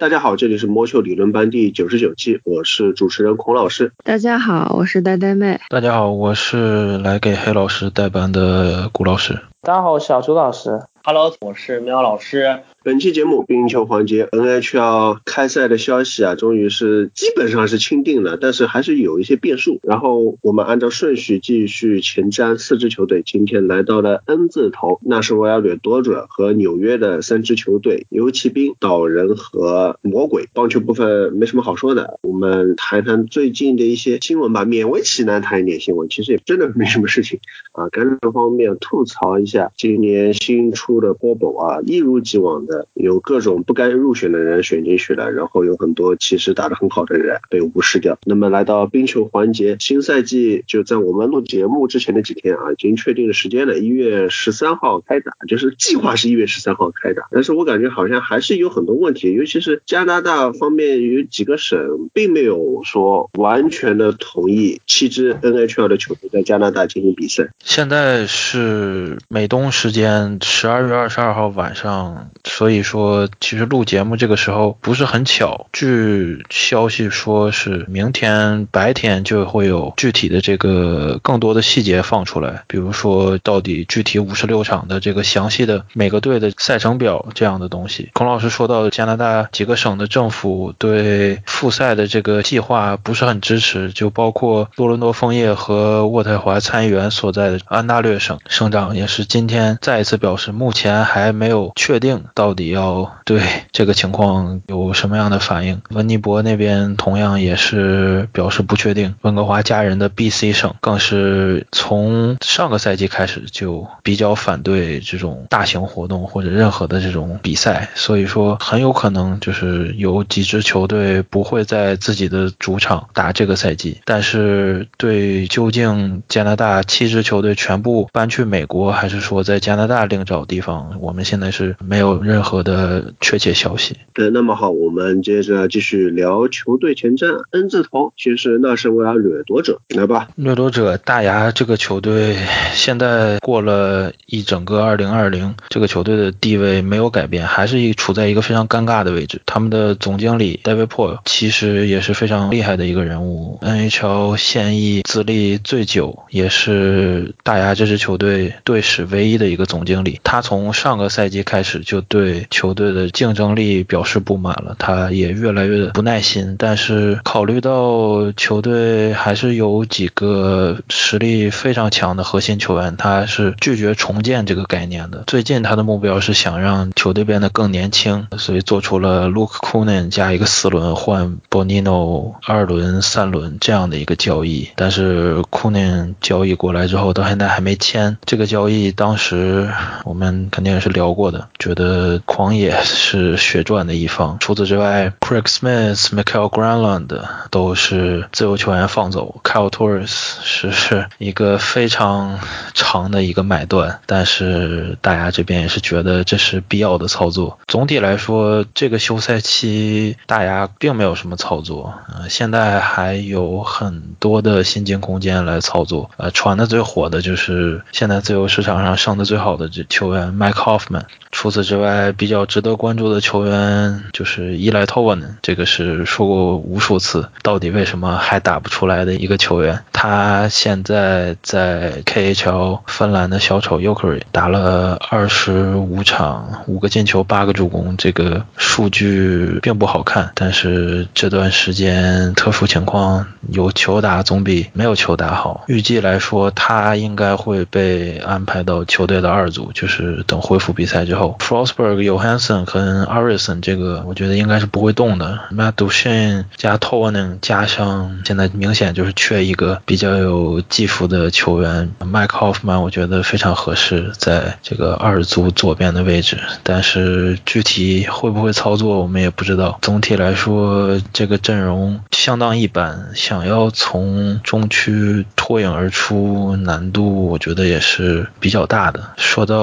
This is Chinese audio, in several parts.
大家好，这里是魔球理论班第九十九期，我是主持人孔老师。大家好，我是呆呆妹。大家好，我是来给黑老师代班的谷老师。大家好，我是小朱老师。Hello，我是喵老师。本期节目冰球环节，NHL 开赛的消息啊，终于是基本上是清定了，但是还是有一些变数。然后我们按照顺序继续前瞻四支球队，今天来到了 N 字头，那是维尔掠夺者和纽约的三支球队，游骑兵、岛人和魔鬼。棒球部分没什么好说的，我们谈谈最近的一些新闻吧，勉为其难谈一点新闻，其实也真的没什么事情啊。感染方面吐槽一下，今年新出的波波啊，一如既往的。有各种不该入选的人选进去了，然后有很多其实打得很好的人被无视掉。那么来到冰球环节，新赛季就在我们录节目之前的几天啊，已经确定了时间了，一月十三号开打，就是计划是一月十三号开打。但是我感觉好像还是有很多问题，尤其是加拿大方面有几个省并没有说完全的同意七支 NHL 的球队在加拿大进行比赛。现在是美东时间十二二月二十二号晚上。所以说，其实录节目这个时候不是很巧。据消息说是明天白天就会有具体的这个更多的细节放出来，比如说到底具体五十六场的这个详细的每个队的赛程表这样的东西。孔老师说到的加拿大几个省的政府对复赛的这个计划不是很支持，就包括多伦多枫叶和渥太华参议员所在的安大略省省长也是今天再一次表示，目目前还没有确定到。底要对这个情况有什么样的反应？温尼伯那边同样也是表示不确定。温哥华家人的 B.C 省更是从上个赛季开始就比较反对这种大型活动或者任何的这种比赛，所以说很有可能就是有几支球队不会在自己的主场打这个赛季。但是对究竟加拿大七支球队全部搬去美国，还是说在加拿大另找地方，我们现在是没有任。何的确切消息。对，那么好，我们接着继续聊球队前瞻。N 字头其实那是为了掠夺者，来吧。掠夺者大牙这个球队现在过了一整个2020，这个球队的地位没有改变，还是一处在一个非常尴尬的位置。他们的总经理 David Poile 其实也是非常厉害的一个人物，NHL 现役资历最久，也是大牙这支球队队史唯一的一个总经理。他从上个赛季开始就对。球队的竞争力表示不满了，他也越来越不耐心。但是考虑到球队还是有几个实力非常强的核心球员，他是拒绝重建这个概念的。最近他的目标是想让球队变得更年轻，所以做出了 Luke Kunin 加一个四轮换 Bonino 二轮、三轮这样的一个交易。但是 Kunin 交易过来之后，到现在还没签。这个交易当时我们肯定也是聊过的，觉得。狂野是血赚的一方。除此之外，Craig Smith、Michael Granlund 都是自由球员放走。Kyle Torres 是一个非常长的一个买断，但是大家这边也是觉得这是必要的操作。总体来说，这个休赛期大牙并没有什么操作，呃，现在还有很多的薪金空间来操作。呃，传的最火的就是现在自由市场上上的最好的这球员 Mike Hoffman。除此之外，比较值得关注的球员就是伊莱托文，这个是说过无数次，到底为什么还打不出来的一个球员。他现在在 KHL 芬兰的小丑 Ukri 打了二十五场，五个进球，八个助攻，这个数据并不好看。但是这段时间特殊情况，有球打总比没有球打好。预计来说，他应该会被安排到球队的二组，就是等恢复比赛之后，Frostberg。Johansson 和 Arison 这个，我觉得应该是不会动的。Matt d u c h e n 加 Tonen 加上，现在明显就是缺一个比较有技术的球员。Mike Hoffman 我觉得非常合适，在这个二组左边的位置。但是具体会不会操作，我们也不知道。总体来说，这个阵容相当一般，想要从中区脱颖而出，难度我觉得也是比较大的。说到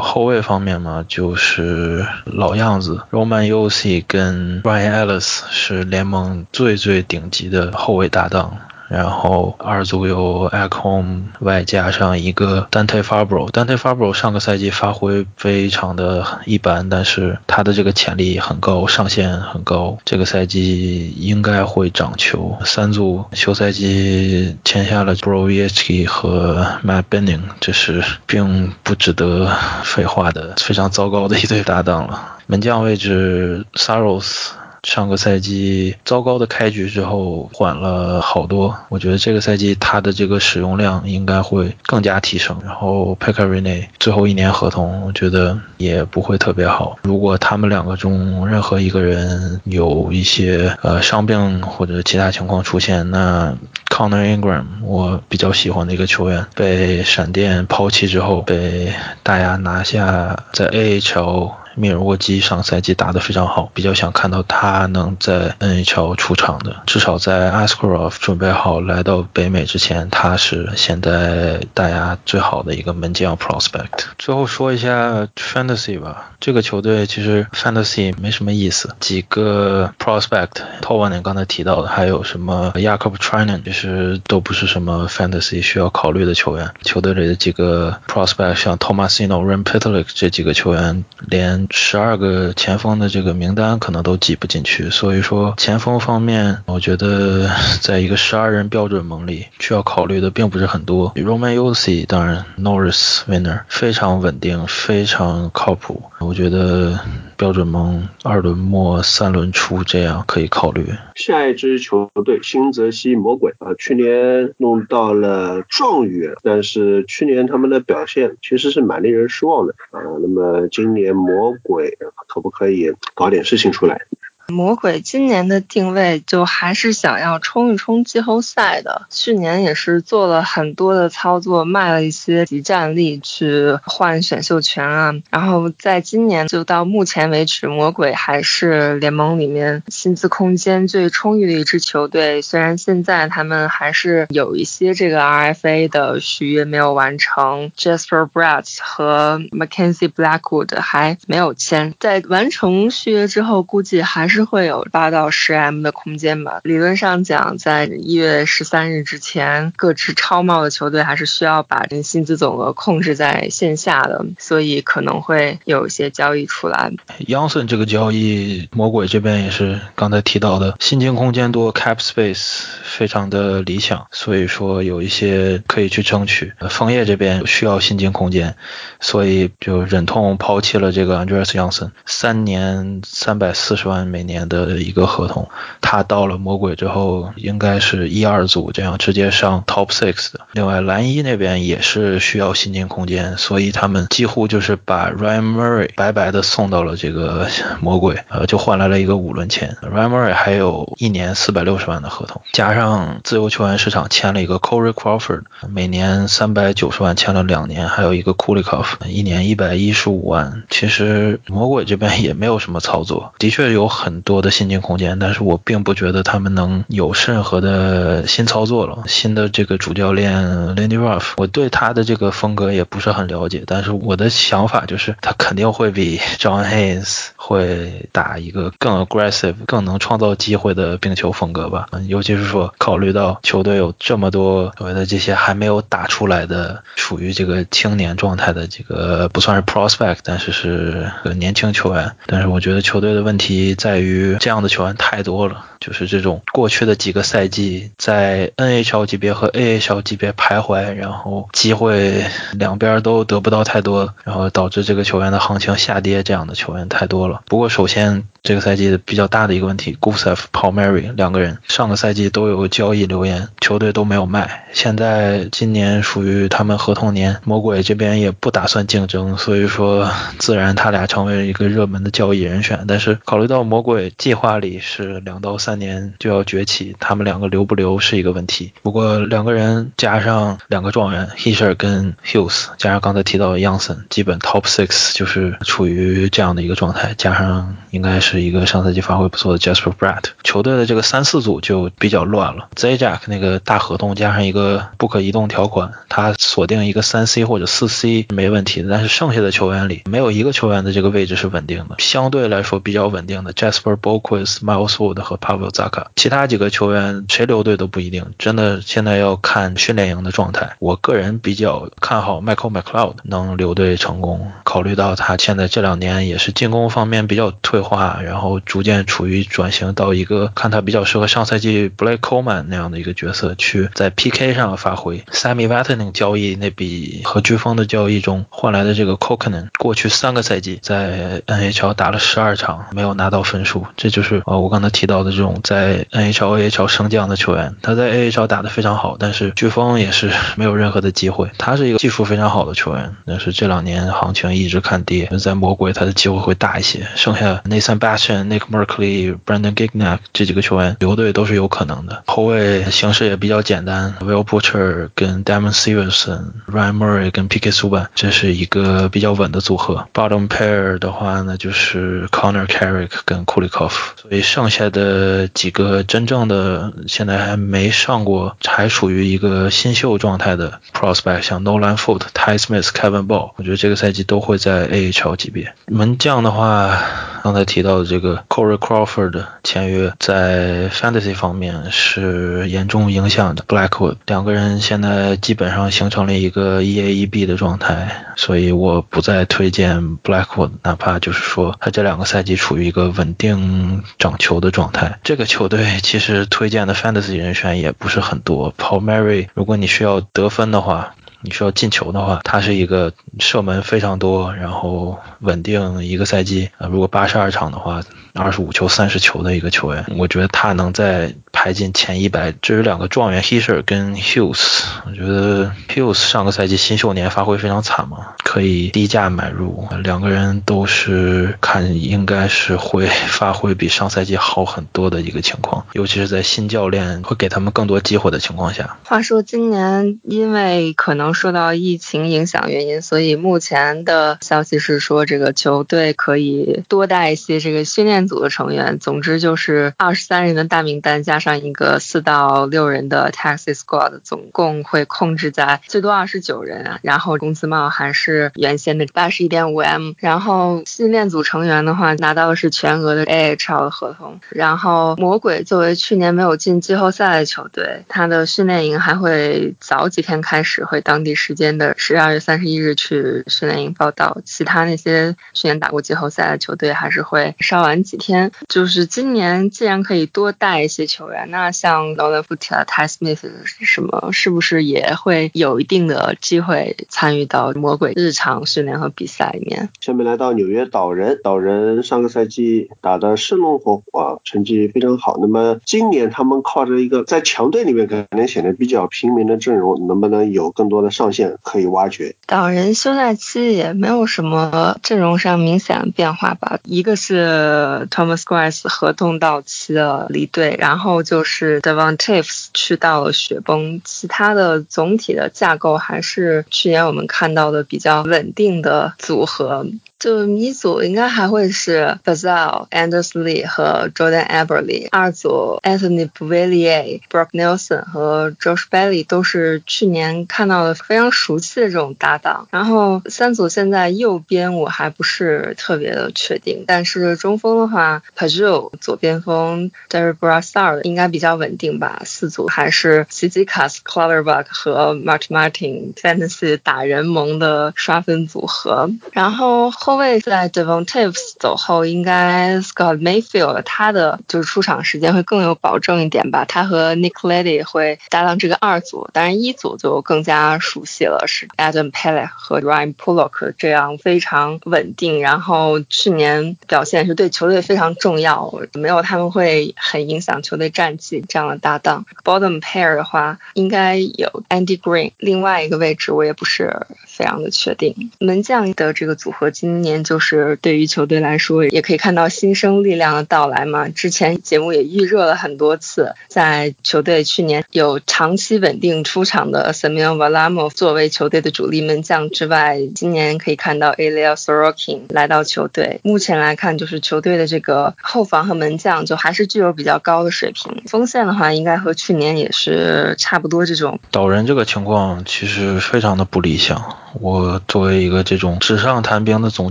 后卫方面嘛，就是。老样子，Roman Yossi 跟 Ryan Ellis 是联盟最最顶级的后卫搭档。然后二组有 a c o m 外加上一个 Dante Fabro。Dante Fabro 上个赛季发挥非常的一般，但是他的这个潜力很高，上限很高，这个赛季应该会涨球。三组休赛季签下了 b r o v i c k i 和 Matt Benning，这是并不值得废话的非常糟糕的一对搭档了。门将位置 Saros。上个赛季糟糕的开局之后缓了好多，我觉得这个赛季他的这个使用量应该会更加提升。然后 p e k a r i n e 最后一年合同，我觉得也不会特别好。如果他们两个中任何一个人有一些呃伤病或者其他情况出现，那 Connor Ingram 我比较喜欢的一个球员被闪电抛弃之后，被大家拿下在 AHL。米尔沃基上赛季打得非常好，比较想看到他能在 NHL 出场的。至少在 Askarov 准备好来到北美之前，他是现在大家最好的一个门将 prospect。最后说一下 Fantasy 吧，这个球队其实 Fantasy 没什么意思，几个 prospect。t o w a n 刚才提到的，还有什么 Jakob Trinan，其实都不是什么 Fantasy 需要考虑的球员。球队里的几个 prospect，像 Tomasino、r a m p e t l i k 这几个球员，连十二个前锋的这个名单可能都挤不进去，所以说前锋方面，我觉得 在一个十二人标准盟里需要考虑的并不是很多。Roman u c 当然 Norris Winner 非常稳定，非常靠谱，我觉得标准蒙二轮末三轮初这样可以考虑。下一支球队新泽西魔鬼啊，去年弄到了状元，但是去年他们的表现其实是蛮令人失望的啊。那么今年魔鬼可不可以搞点事情出来？魔鬼今年的定位就还是想要冲一冲季后赛的。去年也是做了很多的操作，卖了一些集战力去换选秀权啊。然后在今年就到目前为止，魔鬼还是联盟里面薪资空间最充裕的一支球队。虽然现在他们还是有一些这个 RFA 的续约没有完成，Jasper Brats 和 Mackenzie Blackwood 还没有签。在完成续约之后，估计还是。是会有八到十 M 的空间吧。理论上讲，在一月十三日之前，各支超帽的球队还是需要把这薪资总额控制在线下的，所以可能会有一些交易出来。杨森这个交易，魔鬼这边也是刚才提到的，薪金空间多，Cap Space 非常的理想，所以说有一些可以去争取。枫叶这边需要薪金空间，所以就忍痛抛弃了这个 Andreas Youngson，，三年三百四十万美。年的一个合同，他到了魔鬼之后，应该是一二组这样直接上 top six 的。另外，蓝衣那边也是需要薪金空间，所以他们几乎就是把 Ryan Murray 白白的送到了这个魔鬼，呃，就换来了一个五轮签。Ryan Murray 还有一年四百六十万的合同，加上自由球员市场签了一个 Corey Crawford，每年三百九十万签了两年，还有一个 Kulikov，一年一百一十五万。其实魔鬼这边也没有什么操作，的确有很。多的薪金空间，但是我并不觉得他们能有任何的新操作了。新的这个主教练 Lindy Ruff，我对他的这个风格也不是很了解，但是我的想法就是他肯定会比 John Hayes 会打一个更 aggressive、更能创造机会的冰球风格吧。尤其是说考虑到球队有这么多所谓的这些还没有打出来的、处于这个青年状态的这个不算是 prospect，但是是个年轻球员。但是我觉得球队的问题在于。于这样的球员太多了，就是这种过去的几个赛季在 NHL 级别和 AHL 级别徘徊，然后机会两边都得不到太多，然后导致这个球员的行情下跌，这样的球员太多了。不过首先。这个赛季比较大的一个问题，Gusev、Palmieri 两个人上个赛季都有交易留言，球队都没有卖。现在今年属于他们合同年，魔鬼这边也不打算竞争，所以说自然他俩成为了一个热门的交易人选。但是考虑到魔鬼计划里是两到三年就要崛起，他们两个留不留是一个问题。不过两个人加上两个状元 Hisher 跟 Hughes，加上刚才提到的 Youngson，基本 Top Six 就是处于这样的一个状态，加上应该是。一个上赛季发挥不错的 Jasper brat 球队的这个三四组就比较乱了。Zajac 那个大合同加上一个不可移动条款，他。锁定一个三 C 或者四 C 没问题的，但是剩下的球员里没有一个球员的这个位置是稳定的，相对来说比较稳定的 Jas Jasper Boquist、Miles Wood 和 Pavel Zaka，其他几个球员谁留队都不一定，真的现在要看训练营的状态。我个人比较看好 Michael McLeod 能留队成功，考虑到他现在这两年也是进攻方面比较退化，然后逐渐处于转型到一个看他比较适合上赛季 Blake Coleman 那样的一个角色去在 PK 上发挥。Sammy Vatanen 交易那笔和飓风的交易中换来的这个 c o c o n e n 过去三个赛季在 NHL 打了十二场，没有拿到分，这就是呃我刚才提到的这种在 NHL、AHL 升降的球员。他在 AHL 打得非常好，但是飓风也是 没有任何的机会。他是一个技术非常好的球员，但是这两年行情一直看跌，在魔鬼他的机会会大一些。剩下 Nathan Bastian、Nick Merkley、Brandon Gignac 这几个球员留队都是有可能的。后卫形式也比较简单，Will Butcher 跟 Damon Stevenson、Ryan Murray 跟 PK Subban，这是一个比较稳的组合。Bottom pair 的话呢，就是 Connor Carrick 跟 Kulikov。所以剩下的几个真正的现在还没上过，还处于一个新秀状态的 prospect，像 Nolan Foot、Ty Smith、Kevin Ball，我觉得这个赛季都会在 AHL 级别。门将的话，刚才提到的这个 Corey Crawford 签约，在 fantasy 方面是严重影响的 Blackwood。两个人现在基本上形成了一个一 A 一 B 的状态，所以我不再推荐 Blackwood，哪怕就是说他这两个赛季处于一个稳定并掌球的状态。这个球队其实推荐的 fantasy 人选也不是很多。Paul Mary，如果你需要得分的话。你需要进球的话，他是一个射门非常多，然后稳定一个赛季啊，如果八十二场的话，二十五球三十球的一个球员，我觉得他能在排进前一百。至于两个状元 h i s h e r 跟 Hughes，我觉得 Hughes 上个赛季新秀年发挥非常惨嘛，可以低价买入。两个人都是看应该是会发挥比上赛季好很多的一个情况，尤其是在新教练会给他们更多机会的情况下。话说今年因为可能受到疫情影响原因，所以目前的消息是说这个球队可以多带一些这个训练组的成员。总之就是二十三人的大名单加上一个四到六人的 taxi squad，总共会控制在最多二十九人。然后工资帽还是原先的八十一点五 m。然后训练组成员的话拿到的是全额的 AHL 的合同。然后魔鬼作为去年没有进季后赛的球队，他的训练营还会早几天开始，会当地时间的十二月三十一日去训练营报道。其他那些去年打过季后赛的球队还是会稍晚几天。就是今年既然可以多带一些球员，那像 Nolan f Ty Smith 什么，是不是也会有一定的机会参与到魔鬼日常训练和比赛里面？下面来到纽约岛人，岛人上个赛季打的生龙活虎啊，成绩非常好。那么今年他们靠着一个在强队里面可能显得比较平民的阵容，能不能有更多的上限可以挖掘？岛人休赛期也没有什么阵容上明显的变化吧？一个是 Thomas。Grass 合同到期了，离队，然后就是 Devantifs 去到了雪崩，其他的总体的架构还是去年我们看到的比较稳定的组合。就一组应该还会是 Bazal,、Anders Lee 和 Jordan Eberle，二组 Anthony b v i l l i e r Brock Nelson 和 Josh Bailey 都是去年看到的非常熟悉的这种搭档。然后三组现在右边我还不是特别的确定，但是中锋的话，Pajou 左边锋 Derek Brassard 应该比较稳定吧。四组还是 c z k a s Clutterbuck 和 Mark Martin Fantasy 打人盟的刷分组合。然后。后卫在 Devon Tives 走后，应该 Scott Mayfield 他的就是出场时间会更有保证一点吧。他和 Nick l e d y 会搭档这个二组，当然一组就更加熟悉了，是 Adam Pelle 和 Ryan Pullock 这样非常稳定，然后去年表现是对球队非常重要，没有他们会很影响球队战绩这样的搭档。Bottom pair 的话，应该有 Andy Green，另外一个位置我也不是非常的确定。门将的这个组合今年就是对于球队来说，也可以看到新生力量的到来嘛。之前节目也预热了很多次，在球队去年有长期稳定出场的 Samuel Valamo 作为球队的主力门将之外，今年可以看到 Ilya Sorokin 来到球队。目前来看，就是球队的这个后防和门将就还是具有比较高的水平。锋线的话，应该和去年也是差不多这种。导人这个情况其实非常的不理想。我作为一个这种纸上谈兵的总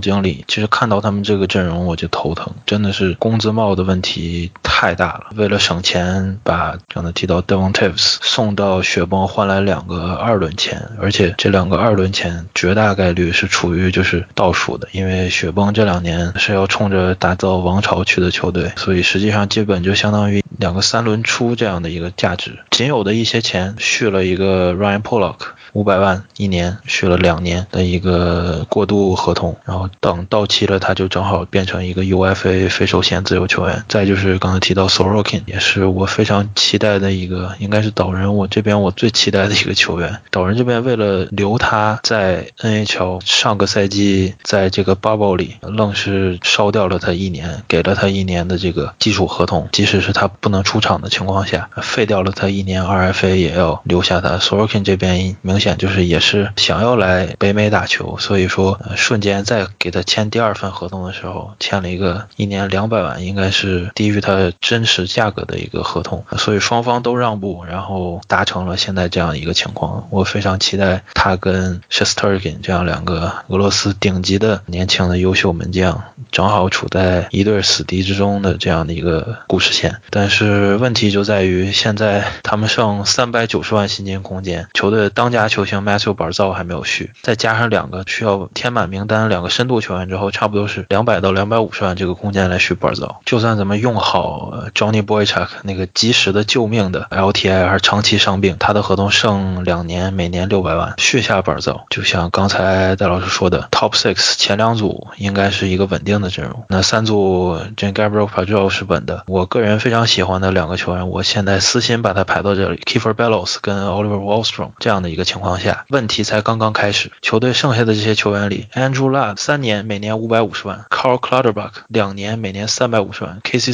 经理，其实看到他们这个阵容我就头疼，真的是工资帽的问题太太大了。为了省钱，把刚才提到 Devon Tives 送到雪崩换来两个二轮签，而且这两个二轮签绝大概率是处于就是倒数的，因为雪崩这两年是要冲着打造王朝去的球队，所以实际上基本就相当于两个三轮出这样的一个价值，仅有的一些钱续了一个 Ryan Pollock。五百万一年续了两年的一个过渡合同，然后等到期了，他就正好变成一个 UFA 非受限自由球员。再就是刚才提到 Sorokin，也是我非常期待的一个，应该是岛人我这边我最期待的一个球员。岛人这边为了留他在 NHL，上个赛季在这个 Bubble 里愣是烧掉了他一年，给了他一年的这个基础合同，即使是他不能出场的情况下，废掉了他一年 RFA 也要留下他。Sorokin 这边明显。就是也是想要来北美打球，所以说瞬间再给他签第二份合同的时候，签了一个一年两百万，应该是低于他真实价格的一个合同，所以双方都让步，然后达成了现在这样一个情况。我非常期待他跟 Shesterkin 这样两个俄罗斯顶级的年轻的优秀门将，正好处在一对死敌之中的这样的一个故事线。但是问题就在于现在他们剩三百九十万薪金空间，球队当家球。星 Matthew b a r z o 还没有续，再加上两个需要填满名单两个深度球员之后，差不多是两百到两百五十万这个空间来续 b a r z o。就算咱们用好 Johnny Boychuk 那个及时的救命的 LTI，还是长期伤病，他的合同剩两年，每年六百万血下板走。就像刚才戴老师说的，Top Six 前两组应该是一个稳定的阵容，那三组 Jan Gabriel p a d r o 是稳的。我个人非常喜欢的两个球员，我现在私心把他排到这里，Kiefer Bellows 跟 Oliver Wallstrom 这样的一个情况。下，问题才刚刚开始。球队剩下的这些球员里，Andrew Ladd 三年每年五百五十万，Carl Clutterbuck 两年每年三百五十万，Casey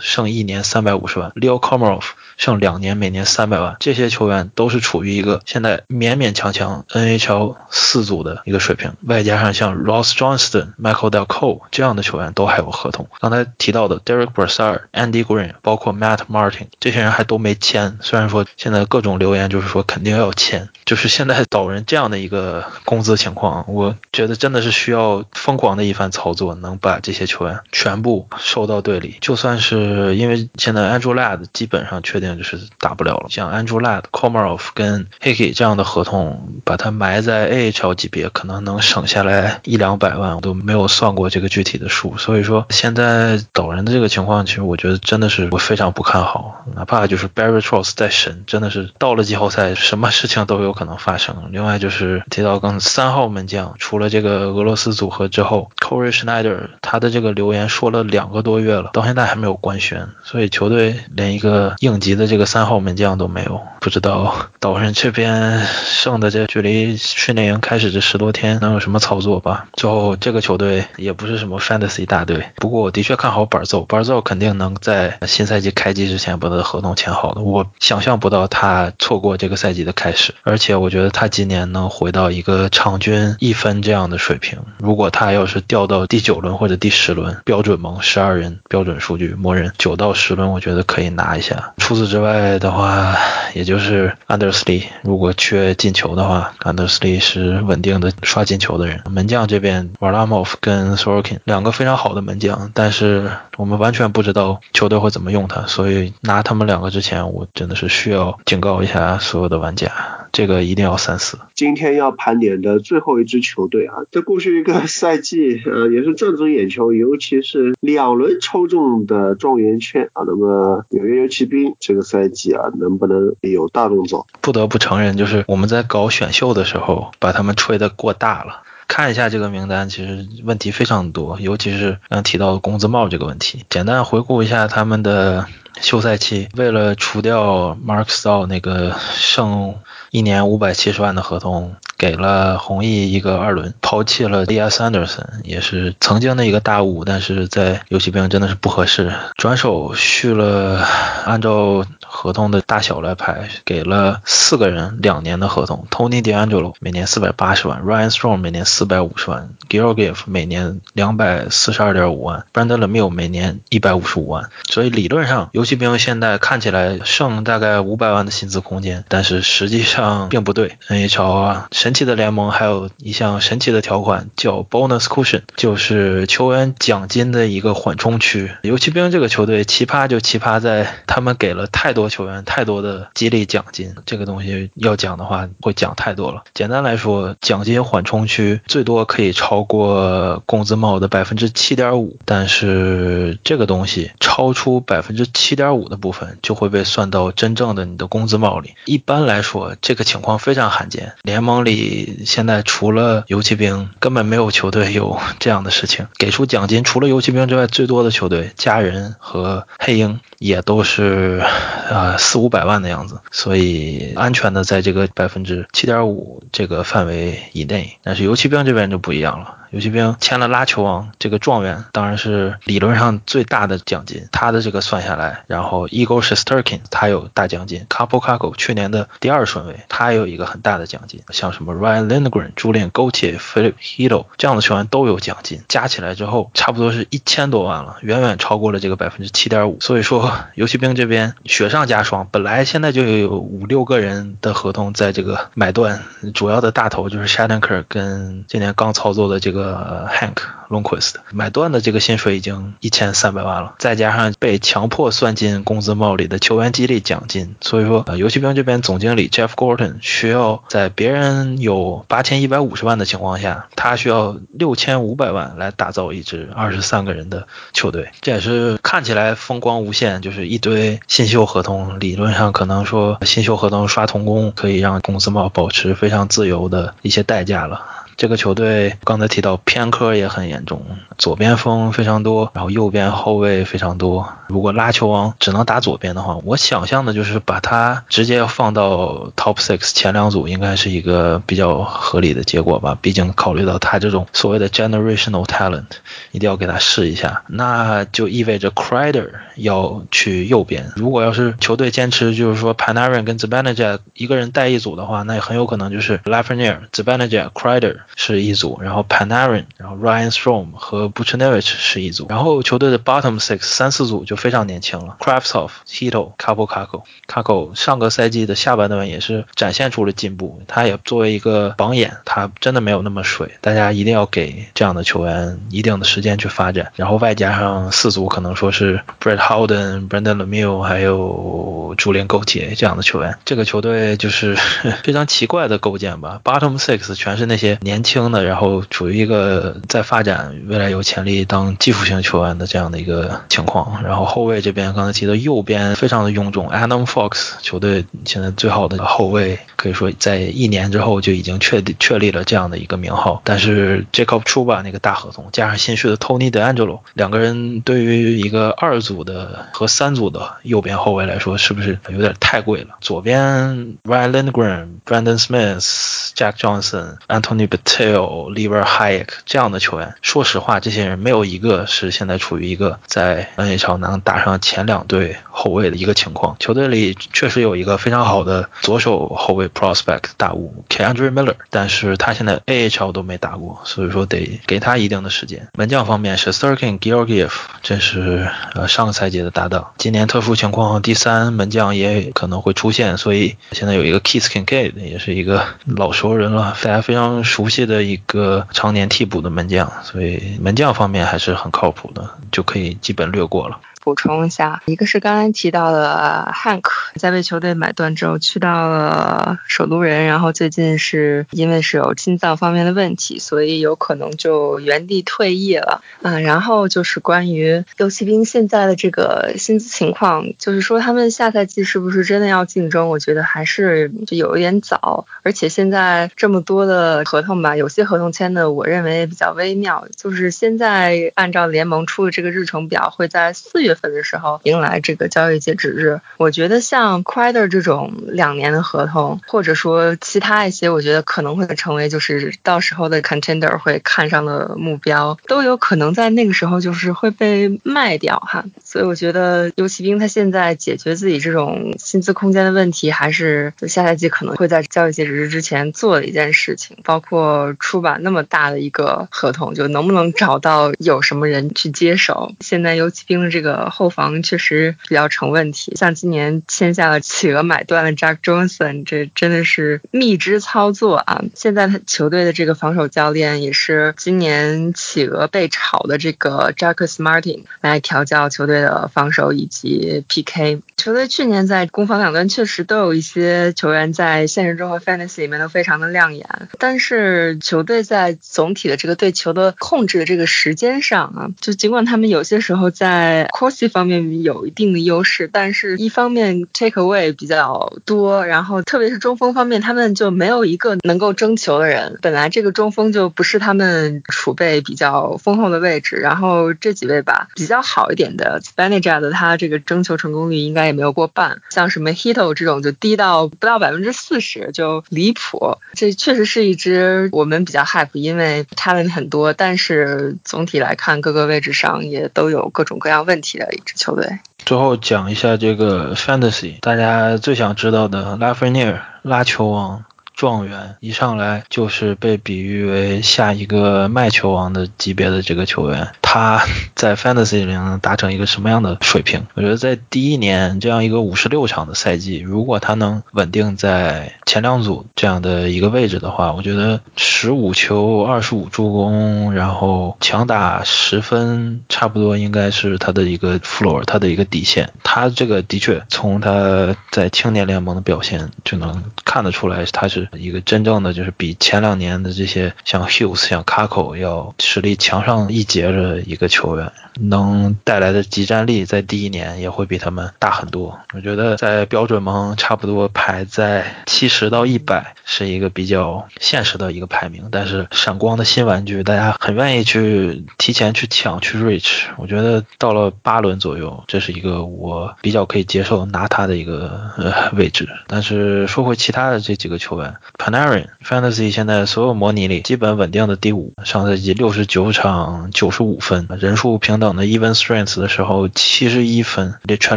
剩一年三百五十万，Leo Komarov 剩两年每年三百万。这些球员都是处于一个现在勉勉强强 NHL 四组的一个水平，外加上像 Ross Johnston、Michael Delco 这样的球员都还有合同。刚才提到的 Derek Brassard、Andy Green，包括 Matt Martin 这些人还都没签。虽然说现在各种留言就是说肯定要签，就。就是现在导人这样的一个工资情况，我觉得真的是需要疯狂的一番操作，能把这些球员全部收到队里。就算是是因为现在 Andrew Ladd 基本上确定就是打不了了，像 Andrew Ladd、Komarov 跟 Hickey 这样的合同，把它埋在 AHL 级别，可能能省下来一两百万，我都没有算过这个具体的数。所以说现在导人的这个情况，其实我觉得真的是我非常不看好。哪怕就是 Barry Trots 再神，真的是到了季后赛，什么事情都有可能。发生。另外就是提到刚三号门将，除了这个俄罗斯组合之后，Corey Schneider 他的这个留言说了两个多月了，到现在还没有关官宣，所以球队连一个应急的这个三号门将都没有。不知道岛人这边剩的这距离训练营开始这十多天能有什么操作吧？最后这个球队也不是什么 Fantasy 大队，不过我的确看好板奏，板奏肯定能在新赛季开机之前把他的合同签好的。我想象不到他错过这个赛季的开始，而且。我觉得他今年能回到一个场均一分这样的水平。如果他要是掉到第九轮或者第十轮，标准盟十二人标准数据默认九到十轮，我觉得可以拿一下。除此之外的话，也就是安德斯利，如果缺进球的话，安德斯利是稳定的刷进球的人。门将这边瓦拉莫夫跟 Sorokin 两个非常好的门将，但是我们完全不知道球队会怎么用他，所以拿他们两个之前，我真的是需要警告一下所有的玩家。这个一定要三思。今天要盘点的最后一支球队啊，这过去一个赛季，呃，也是正中眼球，尤其是两轮抽中的状会员券啊。那么纽约游骑兵这个赛季啊，能不能有大动作？不得不承认，就是我们在搞选秀的时候，把他们吹得过大了。看一下这个名单，其实问题非常多，尤其是刚提到的工资帽这个问题。简单回顾一下他们的休赛期，为了除掉 Mark s t a l 那个剩。一年五百七十万的合同，给了红毅一个二轮，抛弃了 d s Anderson，也是曾经的一个大物，但是在游骑兵真的是不合适。转手续了，按照合同的大小来排，给了四个人两年的合同：Tony DeAngelo 每年四百八十万，Ryan Strong 每年四百五十万，Georgiev 每年两百四十二点五万，Brandon Lemieux 每年一百五十五万。所以理论上，游骑兵现在看起来剩大概五百万的薪资空间，但是实际上嗯并不对。NHL 啊，神奇的联盟还有一项神奇的条款叫 Bonus Cushion，就是球员奖金的一个缓冲区。游骑兵这个球队奇葩就奇葩在他们给了太多球员太多的激励奖金，这个东西要讲的话会讲太多了。简单来说，奖金缓冲区最多可以超过工资帽的百分之七点五，但是这个东西超出百分之七点五的部分就会被算到真正的你的工资帽里。一般来说，这这个情况非常罕见。联盟里现在除了游骑兵，根本没有球队有这样的事情。给出奖金，除了游骑兵之外，最多的球队家人和黑鹰也都是呃四五百万的样子，所以安全的在这个百分之七点五这个范围以内。但是游骑兵这边就不一样了。游骑兵签了拉球王这个状元，当然是理论上最大的奖金。他的这个算下来，然后 Igor Shesterkin 他有大奖金 c a p o c a c o 去年的第二顺位，他也有一个很大的奖金。像什么 Ryan Lindgren、Julian Gauthier、Philip Hito 这样的球员都有奖金，加起来之后差不多是一千多万了，远远超过了这个百分之七点五。所以说，游骑兵这边雪上加霜，本来现在就有五六个人的合同在这个买断，主要的大头就是 s h a d e n k e r 跟今年刚操作的这个。个，Hank Longquist 买断的这个薪水已经一千三百万了，再加上被强迫算进工资帽里的球员激励奖金，所以说，呃，游戏兵这边总经理 Jeff Gordon 需要在别人有八千一百五十万的情况下，他需要六千五百万来打造一支二十三个人的球队，这也是看起来风光无限，就是一堆新秀合同，理论上可能说新秀合同刷童工可以让工资帽保持非常自由的一些代价了。这个球队刚才提到偏科也很严重，左边锋非常多，然后右边后卫非常多。如果拉球王只能打左边的话，我想象的就是把他直接放到 top six 前两组，应该是一个比较合理的结果吧。毕竟考虑到他这种所谓的 generational talent，一定要给他试一下。那就意味着 Crider 要去右边。如果要是球队坚持就是说 Panarin 跟 z b a n a j a 一个人带一组的话，那也很有可能就是 Lafreniere、z b a n a j a、Crider。是一组，然后 Panarin，然后 Ryan Strom 和 Buchnevich 是一组，然后球队的 Bottom Six 三四组就非常年轻了。C r a f t s o f Hito、c a p o c a c o c a c o 上个赛季的下半段也是展现出了进步，他也作为一个榜眼，他真的没有那么水，大家一定要给这样的球员一定的时间去发展，然后外加上四组可能说是 Brett Howden、Brandon Lemieux 还有朱林勾铁这样的球员，这个球队就是 非常奇怪的构建吧，Bottom Six 全是那些年。年轻的，然后处于一个在发展，未来有潜力当技术型球员的这样的一个情况。然后后卫这边刚才提到右边非常的臃肿，Adam Fox 球队现在最好的后卫，可以说在一年之后就已经确确立了这样的一个名号。但是 Jacob Trouba 那个大合同，加上新续的 Tony DeAngelo，两个人对于一个二组的和三组的右边后卫来说，是不是有点太贵了？左边 Ryan Lindgren、Brandon Smith、Jack Johnson、Anthony b Tail, Lever, Hayek 这样的球员，说实话，这些人没有一个是现在处于一个在 NHL 能打上前两队后卫的一个情况。球队里确实有一个非常好的左手后卫 prospect 大物 Kendry Miller，但是他现在 AHL 都没打过，所以说得给他一定的时间。门将方面是 Sturkin, Georgiev，这是呃上个赛季的搭档，今年特殊情况第三门将也可能会出现，所以现在有一个 Keith Kincaid，也是一个老手熟人了，大家非常熟悉。的一个常年替补的门将，所以门将方面还是很靠谱的，就可以基本略过了。补充一下，一个是刚刚提到的汉克，在被球队买断之后去到了首都人，然后最近是因为是有心脏方面的问题，所以有可能就原地退役了。嗯，然后就是关于游骑兵现在的这个薪资情况，就是说他们下赛季是不是真的要竞争？我觉得还是就有一点早，而且现在这么多的合同吧，有些合同签的我认为也比较微妙，就是现在按照联盟出的这个日程表，会在四月。的时候迎来这个交易截止日。我觉得像 Quider 这种两年的合同，或者说其他一些，我觉得可能会成为就是到时候的 contender 会看上的目标，都有可能在那个时候就是会被卖掉哈。所以我觉得游骑兵他现在解决自己这种薪资空间的问题，还是下赛季可能会在交易截止日之前做的一件事情，包括出版那么大的一个合同，就能不能找到有什么人去接手。现在游骑兵的这个后防确实比较成问题，像今年签下了企鹅买断了 Jack Johnson，这真的是秘之操作啊！现在他球队的这个防守教练也是今年企鹅被炒的这个 Jacques Martin 来调教球队的防守以及 PK。球队去年在攻防两端确实都有一些球员在现实中和 Fantasy 里面都非常的亮眼，但是球队在总体的这个对球的控制的这个时间上啊，就尽管他们有些时候在方面有一定的优势，但是一方面 take away 比较多，然后特别是中锋方面，他们就没有一个能够争球的人。本来这个中锋就不是他们储备比较丰厚的位置，然后这几位吧比较好一点的 Spanija 的他这个争球成功率应该也没有过半，像什么 Hito 这种就低到不到百分之四十，就离谱。这确实是一支我们比较 hype，因为 talent 很多，但是总体来看各个位置上也都有各种各样问题的一支球队。最后讲一下这个 Fantasy，大家最想知道的拉菲涅尔拉球王。状元一上来就是被比喻为下一个卖球王的级别的这个球员，他在 Fantasy 里能达成一个什么样的水平？我觉得在第一年这样一个五十六场的赛季，如果他能稳定在前两组这样的一个位置的话，我觉得十五球、二十五助攻，然后强打十分，差不多应该是他的一个 floor，他的一个底线。他这个的确从他在青年联盟的表现就能看得出来，他是。一个真正的就是比前两年的这些像 Hughes、像 c a c o 要实力强上一截的一个球员，能带来的集战力在第一年也会比他们大很多。我觉得在标准盟差不多排在七十到一百是一个比较现实的一个排名，但是闪光的新玩具大家很愿意去提前去抢去 reach。我觉得到了八轮左右，这是一个我比较可以接受拿他的一个呃位置。但是说回其他的这几个球员。Panarin Fantasy 现在所有模拟里基本稳定的第五，上赛季六十九场九十五分，人数平等等的 Even Strength 的时候七十一分，这全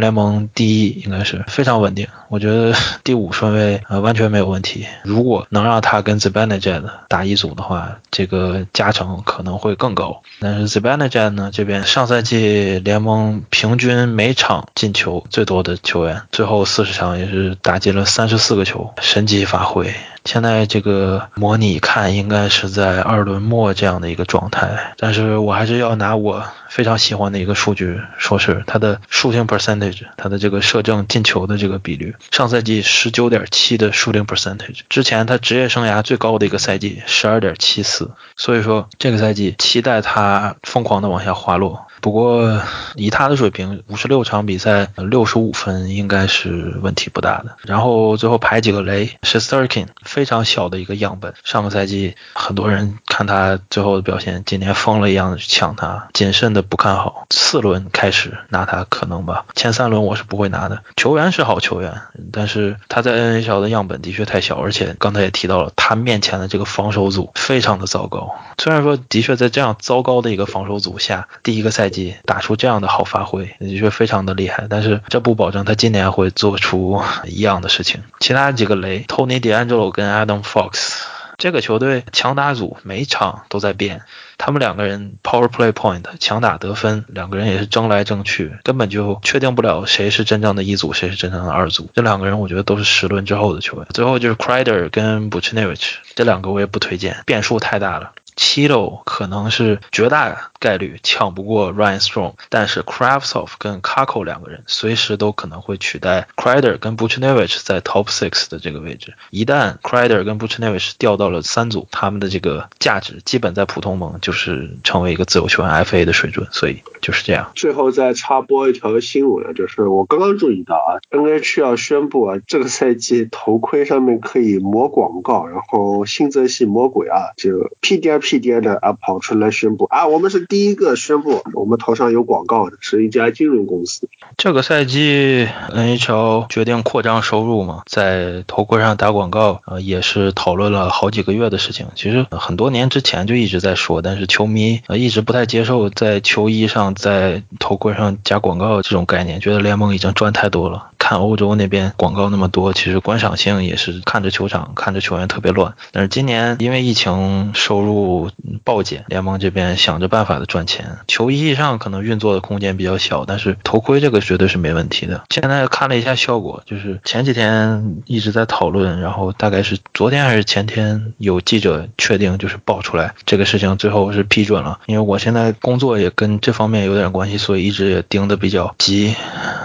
联盟第一应该是非常稳定。我觉得 第五顺位呃完全没有问题。如果能让他跟 Zibanejad 打一组的话，这个加成可能会更高。但是 Zibanejad 呢这边上赛季联盟平均每场进球最多的球员，最后四十场也是打进了三十四个球，神级发挥。现在这个模拟看应该是在二轮末这样的一个状态，但是我还是要拿我非常喜欢的一个数据，说是他的 shooting percentage，他的这个射正进球的这个比率，上赛季十九点七的 shooting percentage，之前他职业生涯最高的一个赛季十二点七四，所以说这个赛季期待他疯狂的往下滑落。不过以他的水平，五十六场比赛六十五分应该是问题不大的。然后最后排几个雷，是 s t a r k i n 非常小的一个样本。上个赛季很多人看他最后的表现，今年疯了一样的去抢他，谨慎的不看好。四轮开始拿他可能吧，前三轮我是不会拿的。球员是好球员，但是他在 NHL 的样本的确太小，而且刚才也提到了，他面前的这个防守组非常的糟糕。虽然说的确在这样糟糕的一个防守组下，第一个赛季。打出这样的好发挥，的确非常的厉害。但是这不保证他今年会做出一样的事情。其他几个雷，Tony D'Angelo 跟 Adam Fox，这个球队强打组每场都在变。他们两个人 Power Play Point 强打得分，两个人也是争来争去，根本就确定不了谁是真正的一组，谁是真正的二组。这两个人我觉得都是十轮之后的球员。最后就是 Crider 跟 Buchnevich 这两个我也不推荐，变数太大了。七楼可能是绝大概率抢不过 Ryan Strong，但是 Kravtsov 跟 Kako 两个人随时都可能会取代 Crider 跟 Buchnevich 在 Top Six 的这个位置。一旦 Crider 跟 Buchnevich 掉到了三组，他们的这个价值基本在普通盟就是成为一个自由球员 FA 的水准，所以就是这样。最后再插播一条新闻，就是我刚刚注意到啊，NHL 宣布啊，这个赛季头盔上面可以磨广告，然后新泽西魔鬼啊，就 PDR。屁颠的啊跑出来宣布啊，我们是第一个宣布我们头上有广告的，是一家金融公司。这个赛季 NHL 决定扩张收入嘛，在头盔上打广告，呃，也是讨论了好几个月的事情。其实很多年之前就一直在说，但是球迷呃一直不太接受在球衣上、在头盔上加广告这种概念，觉得联盟已经赚太多了。看欧洲那边广告那么多，其实观赏性也是看着球场、看着球员特别乱。但是今年因为疫情收入暴减，联盟这边想着办法的赚钱。球衣上可能运作的空间比较小，但是头盔这个绝对是没问题的。现在看了一下效果，就是前几天一直在讨论，然后大概是昨天还是前天有记者确定就是爆出来这个事情，最后是批准了。因为我现在工作也跟这方面有点关系，所以一直也盯得比较急。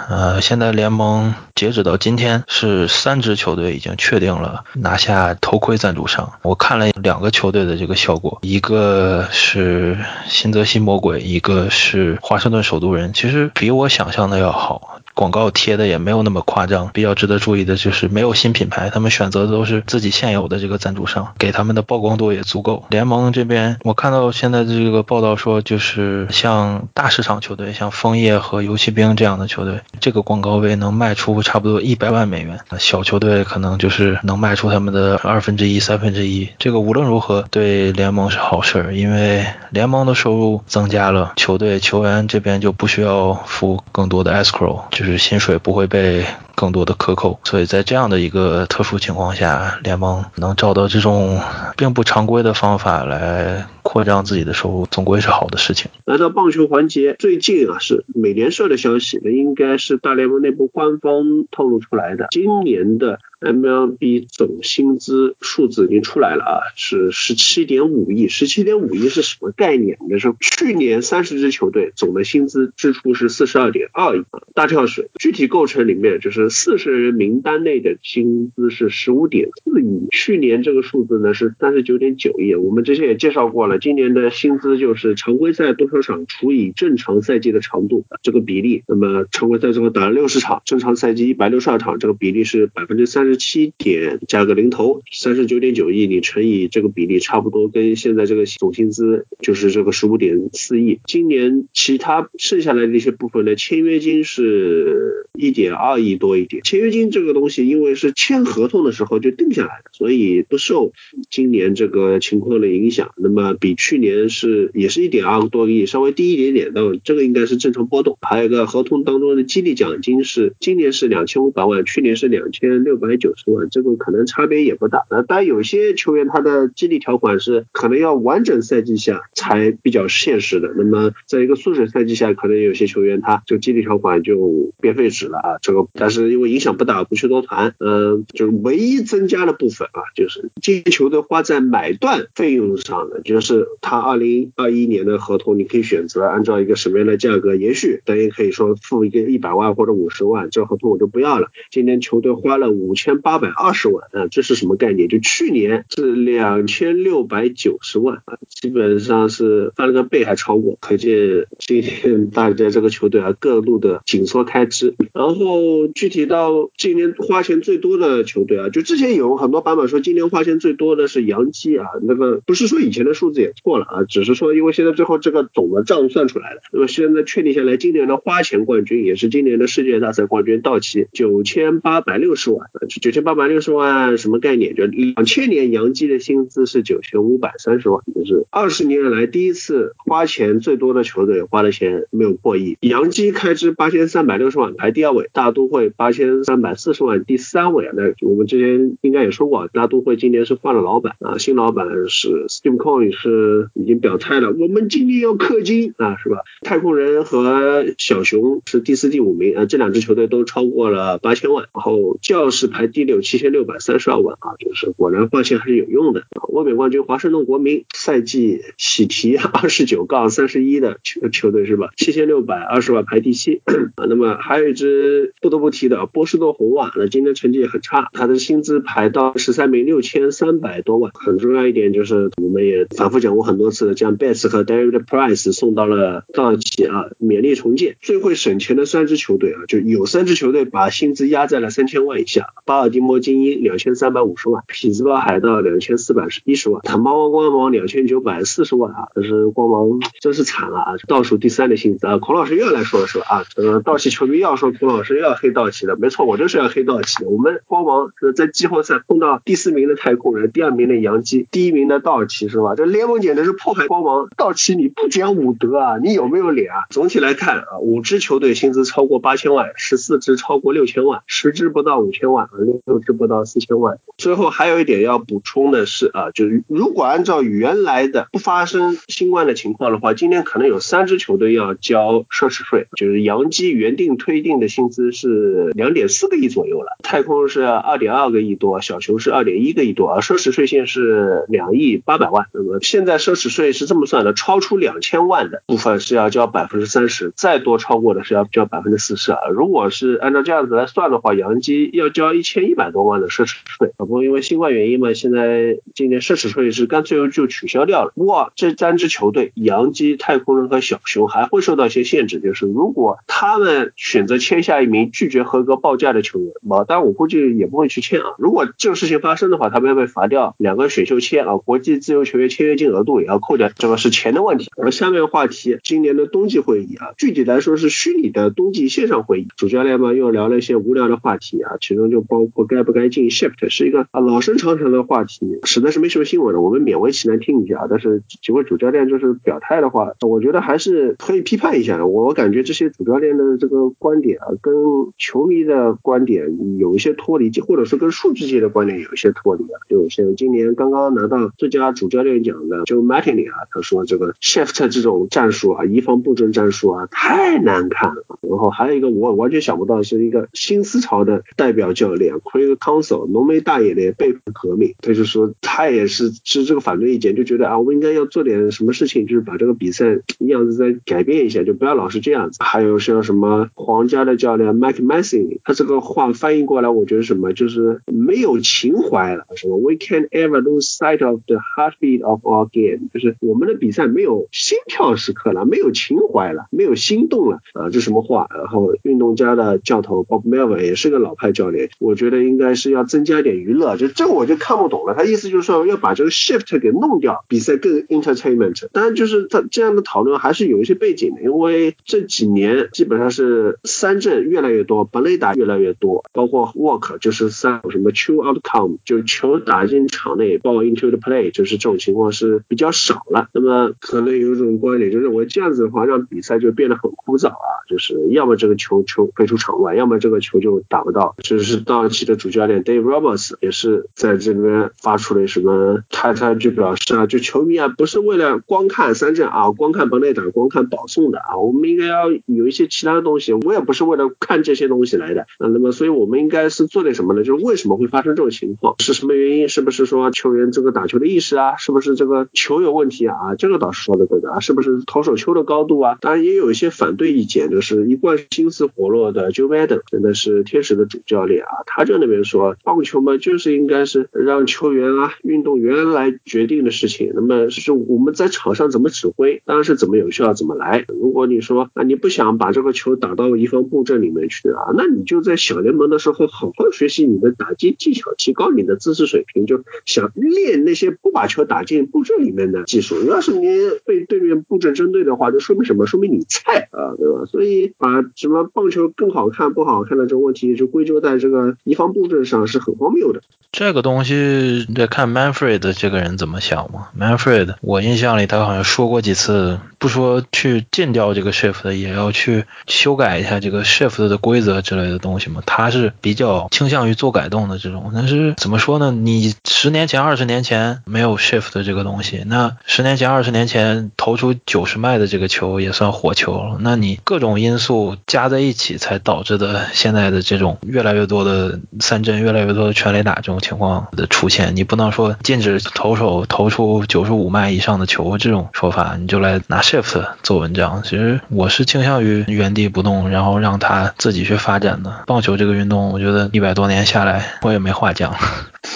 呃，现在联盟截止到今天是三支球队已经确定了拿下头盔赞助商。我看了两个球队的这个效果，一个是新泽西魔鬼，一个是华盛顿首都人，其实比我想象的要好。广告贴的也没有那么夸张。比较值得注意的就是没有新品牌，他们选择的都是自己现有的这个赞助商，给他们的曝光度也足够。联盟这边我看到现在这个报道说，就是像大市场球队，像枫叶和游骑兵这样的球队，这个广告位能卖出差不多一百万美元。小球队可能就是能卖出他们的二分之一、三分之一。这个无论如何对联盟是好事儿，因为联盟的收入增加了，球队球员这边就不需要付更多的 escrow，就就是薪水不会被更多的克扣。所以在这样的一个特殊情况下，联盟能找到这种并不常规的方法来扩张自己的收入，总归是好的事情。来到棒球环节，最近啊是美联社的消息，应该是大联盟内部官方透露出来的，今年的。MLB 总薪资数字已经出来了啊，是十七点五亿。十七点五亿是什么概念？就是去年三十支球队总的薪资支出是四十二点二亿啊，大跳水。具体构成里面就是四十人名单内的薪资是十五点四亿，去年这个数字呢是三十九点九亿。我们之前也介绍过了，今年的薪资就是常规赛多少场除以正常赛季的长度这个比例。那么常规赛最后打了六十场，正常赛季一百六十二场，这个比例是百分之三十。七点加个零头，三十九点九亿，你乘以这个比例，差不多跟现在这个总薪资就是这个十五点四亿。今年其他剩下来的一些部分的签约金是一点二亿多一点。签约金这个东西，因为是签合同的时候就定下来的，所以不受今年这个情况的影响。那么比去年是也是一点二多亿，稍微低一点点，但这个应该是正常波动。还有一个合同当中的激励奖金是今年是两千五百万，去年是两千六百。九十万，这个可能差别也不大。那当然有些球员他的激励条款是可能要完整赛季下才比较现实的。那么在一个缩水赛季下，可能有些球员他就激励条款就变废纸了啊。这个但是因为影响不大，不去多谈。嗯，就是唯一增加的部分啊，就是这些球队花在买断费用上的，就是他二零二一年的合同，你可以选择按照一个什么样的价格延续，等于可以说付一个一百万或者五十万，这合同我就不要了。今年球队花了五千。千八百二十万啊，这是什么概念？就去年是两千六百九十万啊，基本上是翻了个倍还超过，可见今年大家这个球队啊各路的紧缩开支。然后具体到今年花钱最多的球队啊，就之前有很多版本说今年花钱最多的是杨基啊，那个不是说以前的数字也错了啊，只是说因为现在最后这个总的账算出来了，那么现在确定下来，今年的花钱冠军也是今年的世界大赛冠军道奇九千八百六十万。九千八百六十万什么概念？就两千年杨基的薪资是九千五百三十万，就是二十年来第一次花钱最多的球队花的钱没有破亿。杨基开支八千三百六十万排第二位，大都会八千三百四十万第三位。那我们之前应该也说过，大都会今年是换了老板啊，新老板是 Steve Cohen 是已经表态了，我们今年要氪金啊，是吧？太空人和小熊是第四、第五名啊，这两支球队都超过了八千万，然后教士排。第六七千六百三十二万啊，就是果然换钱还是有用的。卫冕冠军华盛顿国民赛季喜提二十九杠三十一的球球队是吧？七千六百二十万排第七啊。那么还有一支不得不提的波士顿红袜，那今天成绩也很差，他的薪资排到十三名，六千三百多万。很重要一点就是我们也反复讲过很多次的，将 Betts 和 David Price 送到了道奇啊，勉力重建。最会省钱的三支球队啊，就有三支球队把薪资压在了三千万以下。八巴尔的摩精英两千三百五十万，匹兹堡海盗两千四百一十万，坦帕湾光芒两千九百四十万啊，这是光芒真是惨了啊，倒数第三的薪资啊。孔老师又要来说了是吧？啊，这个道奇球迷要说孔老师又要黑道奇了，没错，我就是要黑道奇。我们光芒是在季后赛碰到第四名的太空人，第二名的洋基，第一名的道奇是吧？这联盟简直是破坏光芒。道奇你不讲武德啊，你有没有脸啊？总体来看啊，五支球队薪资超过八千万，十四支超过六千万，十支不到五千万，六支不到四千万。最后还有一点要补充的是啊，就是如果按照原来的不发生新冠的情况的话，今天可能有三支球队要交奢侈税，就是杨基原定推定的薪资是两点四个亿左右了，太空是二点二个亿多，小球是二点一个亿多啊，奢侈税线是两亿八百万。那么现在奢侈税是这么算的，超出两千万的部分是要交百分之三十，再多超过的是要交百分之四十啊。如果是按照这样子来算的话，杨基要交一千一百多万的奢侈税。不过因为新冠原因嘛，现在今年奢侈税是干脆就取消掉了。不过这三支球队，洋基、太空人和小熊还会受到一些限制，就是如果他们选择签下一名拒绝合格报价的球员，当然我估计也不会去签啊。如果这个事情发生的话，他们要被罚掉两个选秀签啊，国际自由球员签约金额度也要扣掉，这个是钱的问题。而下面话题，今年的冬季会议啊，具体来说是虚拟的冬季线上会议，主教练们又聊了一些无聊的话题啊，其中就包括该不该进 shift，是一个啊老生常谈的话题，实在是没什么新闻的，我们勉为其难听一下。但是几位主教练就是表态的话，我觉得还是可以批判一下的。我感觉这些主教练的这个观点啊，跟球迷的观点有一些脱离，或者是跟数据界的观点有一些脱离啊。就像今年刚刚拿到最佳主教练奖的就 Martin 啊，他说这个 shift 这种战术啊，移防布阵战术啊，太难看了。然后还有一个我完全想不到，是一个新思潮的代表教练 Craig Council 浓眉大眼的背叛革命，他就说他也是持这个反对意见，就觉得啊，我们应该要做点什么事情，就是把这个比赛样子再改变一下，就不要老是这样子。还有像什么皇家的教练 Mike m a s s i n g 他这个话翻译过来，我觉得什么就是没有情怀了，什么 We can't ever lose sight of the heartbeat of our game，就是我们的比赛没有心跳时刻了，没有情怀了，没有心动了啊，这什么话？然后运动家的教头 Bob Melvin 也是个老派教练，我我觉得应该是要增加一点娱乐，就这个我就看不懂了。他意思就是说要把这个 shift 给弄掉，比赛更 entertainment。当然就是他这样的讨论还是有一些背景的，因为这几年基本上是三振越来越多，本垒打越来越多，包括 walk 就是三什么 true outcome，就球打进场内 ball into the play，就是这种情况是比较少了。那么可能有一种观点就认为这样子的话让比赛就变得很枯燥啊，就是要么这个球球飞出场外，要么这个球就打不到。就是到道奇的主教练 Dave Roberts 也是在这边发出了什么，他他就表示啊，就球迷啊不是为了光看三振啊，光看本垒打，光看保送的啊，我们应该要有一些其他的东西。我也不是为了看这些东西来的啊，那么所以我们应该是做点什么呢？就是为什么会发生这种情况？是什么原因？是不是说球员这个打球的意识啊？是不是这个球有问题啊？这个倒是说的对的啊，是不是投手球的高度啊？当然也有一些反对意见，就是一贯心思活络的 Joe Biden 真的是天使的主教练啊，他他就那边说，棒球嘛就是应该是让球员啊、运动员来决定的事情。那么是我们在场上怎么指挥，当然是怎么有效怎么来。如果你说啊你不想把这个球打到一方布阵里面去啊，那你就在小联盟的时候好好学习你的打击技巧，提高你的姿势水平，就想练那些不把球打进布阵里面的技术。要是你被对面布阵针对的话，就说明什么？说明你菜啊，对吧？所以把什么棒球更好看不好看的这个问题，就归咎在这个移防布阵上，是很荒谬的。这个东西得看 Manfred 这个人怎么想嘛。Manfred，我印象里他好像说过几次，不说去禁掉这个 shift，也要去修改一下这个 shift 的规则之类的东西嘛。他是比较倾向于做改动的这种。但是怎么说呢？你十年前、二十年前没有 shift 这个东西，那十年前、二十年前投出九十迈的这个球也算火球。那你各种因素加在一起，才导致的现在的这种越来越多的三振、越来越多的全垒打这种情况的出现。你不能说禁止投手投出九十五迈以上的球这种说法，你就来拿谁做文章。其实我是倾向于原地不动，然后让他自己去发展的。棒球这个运动，我觉得一百多年下来，我也没话讲。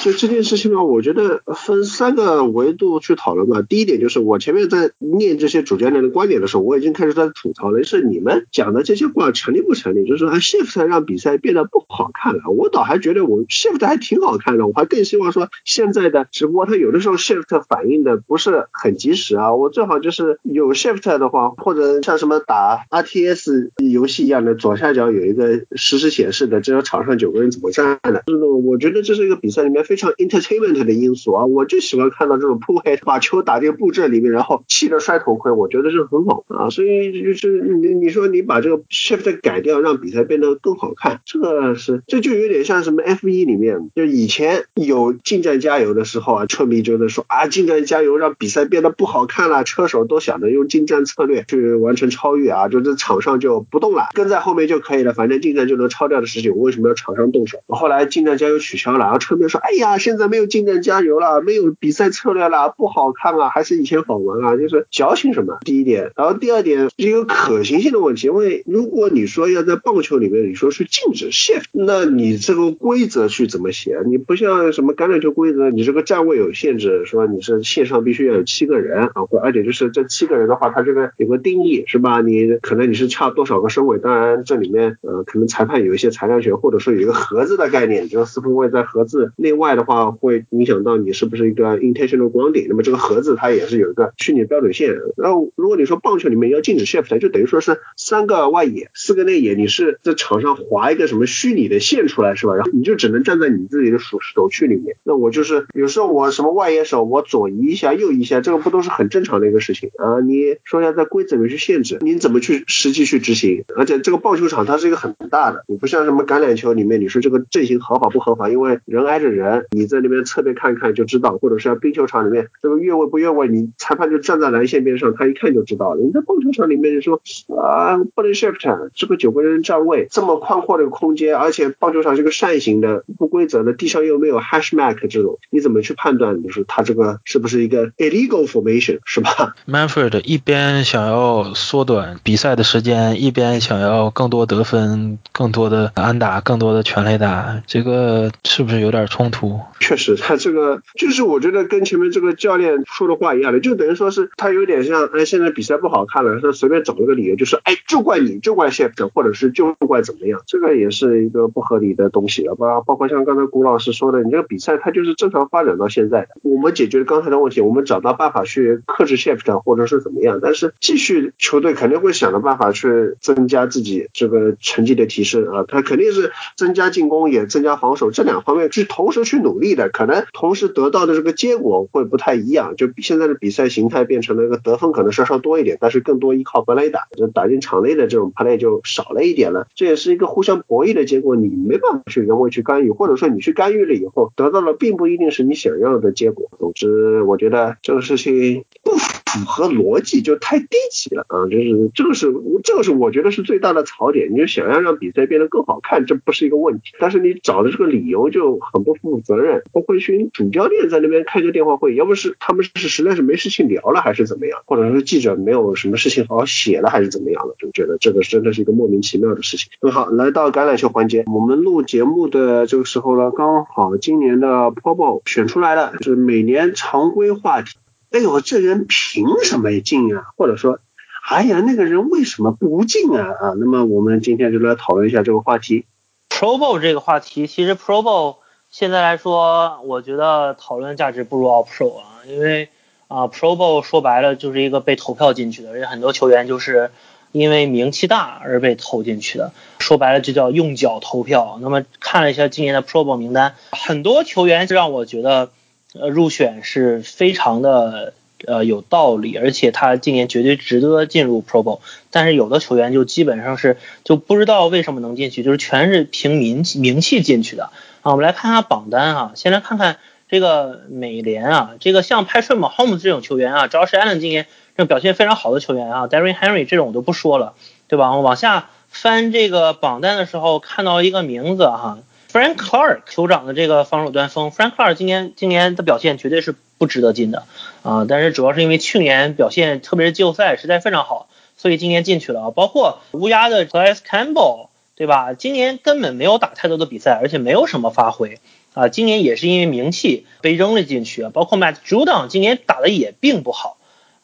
就这件事情呢，我觉得分三个维度去讨论吧。第一点就是我前面在念这些主教练的观点的时候，我已经开始在吐槽了，是你们讲的这些话成立不成立？就是说，shift 让比赛变得不好看了，我倒还觉得我 shift 还挺好看的，我还更希望说现在的直播它有的时候 shift 反应的不是很及时啊，我最好就是有 shift 的话，或者像什么打 RTS 游戏一样的，左下角有一个实时显示的，这场上九个人怎么站的，这种我觉得这是一个比赛里面。非常 entertainment 的因素啊，我就喜欢看到这种扑黑把球打进布阵里面，然后气得摔头盔，我觉得是很好啊。所以就是你你说你把这个 shift 改掉，让比赛变得更好看，这个是这就有点像什么 F 一里面，就以前有近战加油的时候啊，车迷就在说啊，近战加油让比赛变得不好看了，车手都想着用近战策略去完成超越啊，就在场上就不动了，跟在后面就可以了，反正近战就能超掉的事情，我为什么要场上动手？后来近战加油取消了，然后车迷说，哎。哎呀，现在没有近战加油了，没有比赛策略了，不好看啊，还是以前好玩啊，就是矫情什么？第一点，然后第二点是一个可行性的问题，因为如果你说要在棒球里面，你说是禁止 shift，那你这个规则去怎么写？你不像什么橄榄球规则，你这个站位有限制，说你是线上必须要有七个人啊，或而且就是这七个人的话，它这个有个定义是吧？你可能你是差多少个身位？当然这里面呃，可能裁判有一些裁量权，或者说有一个盒子的概念，就是四分卫在盒子内外。的话会影响到你是不是一个 intentional grounding，那么这个盒子它也是有一个虚拟标准线。然后如果你说棒球里面要禁止 shift，就等于说是三个外野，四个内野，你是在场上划一个什么虚拟的线出来是吧？然后你就只能站在你自己的手手区里面。那我就是有时候我什么外野手，我左移一下右移一下，这个不都是很正常的一个事情啊？你说要在规则里面去限制，你怎么去实际去执行？而且这个棒球场它是一个很大的，你不像什么橄榄球里面，你说这个阵型合法不合法？因为人挨着人。人你在那边侧面看看就知道，或者是像冰球场里面这个越位不越位，你裁判就站在蓝线边上，他一看就知道了。你在棒球场里面，就说啊不能 shift，这个九个人站位这么宽阔的空间，而且棒球场是个扇形的不规则的，地上又没有 hash mark 这种，你怎么去判断就是他这个是不是一个 illegal formation 是吧？Manfred 一边想要缩短比赛的时间，一边想要更多得分、更多的安打、更多的全垒打，这个是不是有点冲突？确实，他这个就是我觉得跟前面这个教练说的话一样的，就等于说是他有点像，哎，现在比赛不好看了，他随便找了个理由，就是哎，就怪你，就怪 shift，或者是就怪怎么样，这个也是一个不合理的东西了吧？包括像刚才古老师说的，你这个比赛它就是正常发展到现在，我们解决刚才的问题，我们找到办法去克制 shift，或者是怎么样，但是继续球队肯定会想着办法去增加自己这个成绩的提升啊，他肯定是增加进攻也增加防守这两方面去同时去努。力的可能同时得到的这个结果会不太一样，就比现在的比赛形态变成了一个得分可能稍稍多一点，但是更多依靠本垒打，就打进场内的这种 play 就少了一点了，这也是一个互相博弈的结果，你没办法去人为去干预，或者说你去干预了以后得到了并不一定是你想要的结果。总之，我觉得这个事情不符合逻辑，就太低级了啊！就是这个是这个是我觉得是最大的槽点。你就想要让比赛变得更好看，这不是一个问题，但是你找的这个理由就很不负责任。包括一群主教练在那边开个电话会，要不是他们是实在是没事情聊了，还是怎么样，或者是记者没有什么事情好好写了，还是怎么样的，就觉得这个真的是一个莫名其妙的事情。很好，来到橄榄球环节，我们录节目的这个时候呢，刚好今年的 Pro Bowl 选出来了，是每年常规话题。哎呦，这人凭什么进啊？或者说，哎呀，那个人为什么不进啊？啊，那么我们今天就来讨论一下这个话题。Pro Bowl 这个话题，其实 Pro Bowl。现在来说，我觉得讨论价值不如 All Pro 啊，因为啊 Pro Bowl 说白了就是一个被投票进去的，而且很多球员就是因为名气大而被投进去的，说白了就叫用脚投票。那么看了一下今年的 Pro Bowl 名单，很多球员让我觉得呃入选是非常的呃有道理，而且他今年绝对值得进入 Pro Bowl。但是有的球员就基本上是就不知道为什么能进去，就是全是凭名气名气进去的。啊，我们来看看榜单啊，先来看看这个美联啊，这个像 Patrick Mahomes 这种球员啊，Josh Allen 今年这种表现非常好的球员啊，Derrick Henry 这种我都不说了，对吧？往下翻这个榜单的时候，看到一个名字哈，Frank Clark 酋长的这个防守端锋，Frank Clark 今年今年的表现绝对是不值得进的啊，但是主要是因为去年表现，特别是季后赛实在非常好，所以今年进去了，包括乌鸦的 c l a s Campbell。对吧？今年根本没有打太多的比赛，而且没有什么发挥啊，今年也是因为名气被扔了进去，包括 Matt Judon 今年打的也并不好。